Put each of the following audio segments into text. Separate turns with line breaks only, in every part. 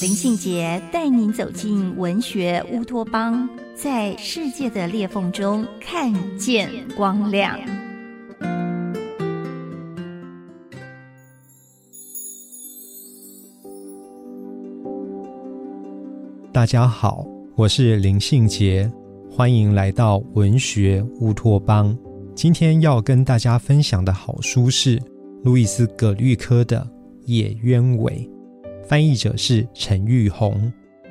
林信杰带您走进文学乌托邦，在世界的裂缝中看见光亮。
大家好。我是林信杰，欢迎来到文学乌托邦。今天要跟大家分享的好书是路易斯·葛律科的《野鸢尾》，翻译者是陈玉红。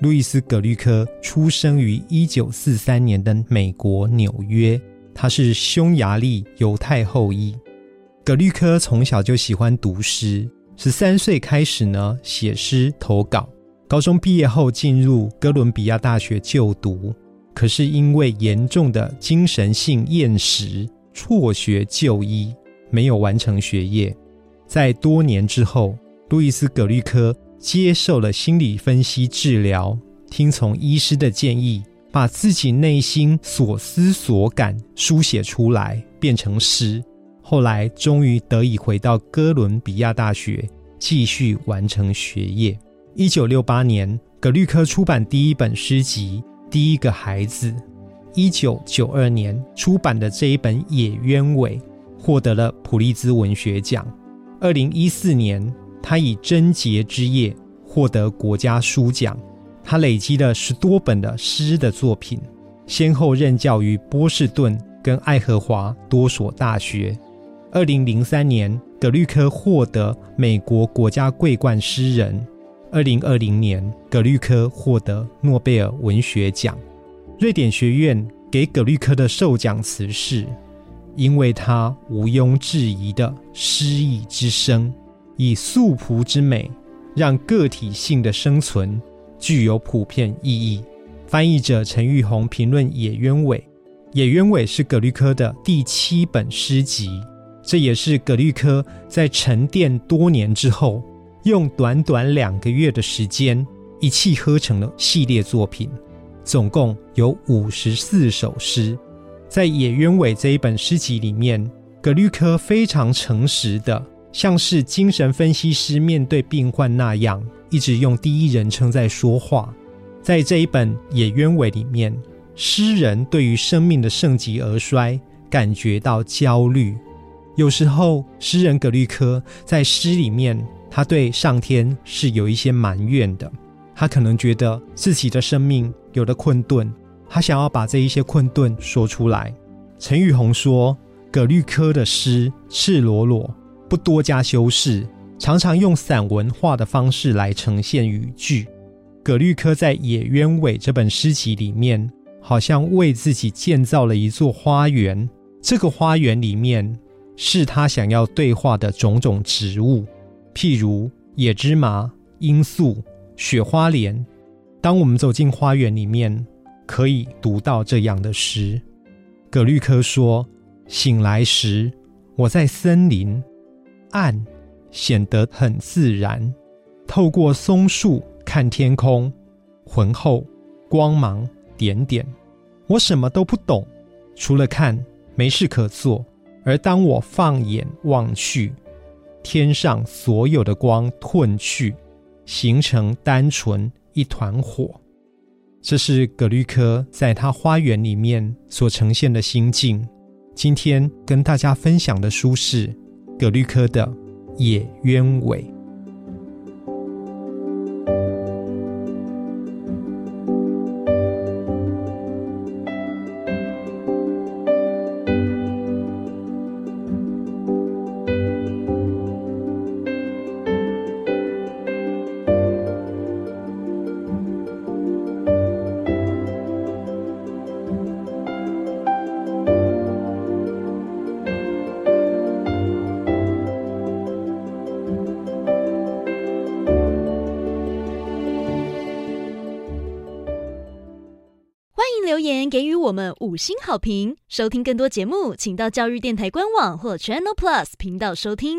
路易斯·葛律科出生于一九四三年的美国纽约，他是匈牙利犹太后裔。葛律科从小就喜欢读诗，十三岁开始呢写诗投稿。高中毕业后进入哥伦比亚大学就读，可是因为严重的精神性厌食，辍学就医，没有完成学业。在多年之后，路易斯·葛律科接受了心理分析治疗，听从医师的建议，把自己内心所思所感书写出来，变成诗。后来终于得以回到哥伦比亚大学，继续完成学业。一九六八年，葛律科出版第一本诗集《第一个孩子》。一九九二年出版的这一本《野鸢尾》获得了普利兹文学奖。二零一四年，他以《贞洁之夜》获得国家书奖。他累积了十多本的诗的作品，先后任教于波士顿跟爱荷华多所大学。二零零三年，葛律科获得美国国家桂冠诗人。二零二零年，葛律科获得诺贝尔文学奖。瑞典学院给葛律科的授奖词是：因为他毋庸置疑的诗意之声，以素朴之美，让个体性的生存具有普遍意义。翻译者陈玉红评论《野鸢尾》：《野鸢尾》是葛律科的第七本诗集，这也是葛律科在沉淀多年之后。用短短两个月的时间，一气呵成的系列作品，总共有五十四首诗。在《野鸢尾》这一本诗集里面，葛律科非常诚实的，像是精神分析师面对病患那样，一直用第一人称在说话。在这一本《野鸢尾》里面，诗人对于生命的盛极而衰感觉到焦虑。有时候，诗人葛律科在诗里面。他对上天是有一些埋怨的，他可能觉得自己的生命有了困顿，他想要把这一些困顿说出来。陈宇红说：“葛律科的诗赤裸裸，不多加修饰，常常用散文化的方式来呈现语句。葛律科在《野鸢尾》这本诗集里面，好像为自己建造了一座花园，这个花园里面是他想要对话的种种植物。”譬如野芝麻、罂粟、雪花莲。当我们走进花园里面，可以读到这样的诗。葛律科说：“醒来时，我在森林，暗显得很自然。透过松树看天空，浑厚光芒点点。我什么都不懂，除了看，没事可做。而当我放眼望去，天上所有的光褪去，形成单纯一团火。这是葛律科在他花园里面所呈现的心境。今天跟大家分享的书是葛律科的《野鸢尾》。
留言给予我们五星好评。收听更多节目，请到教育电台官网或 Channel Plus 频道收听。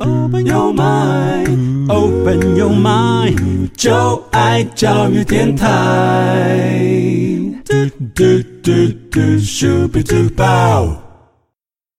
Open your mind, open your mind，就爱教育电台。嘟嘟嘟嘟，咻比嘟爆。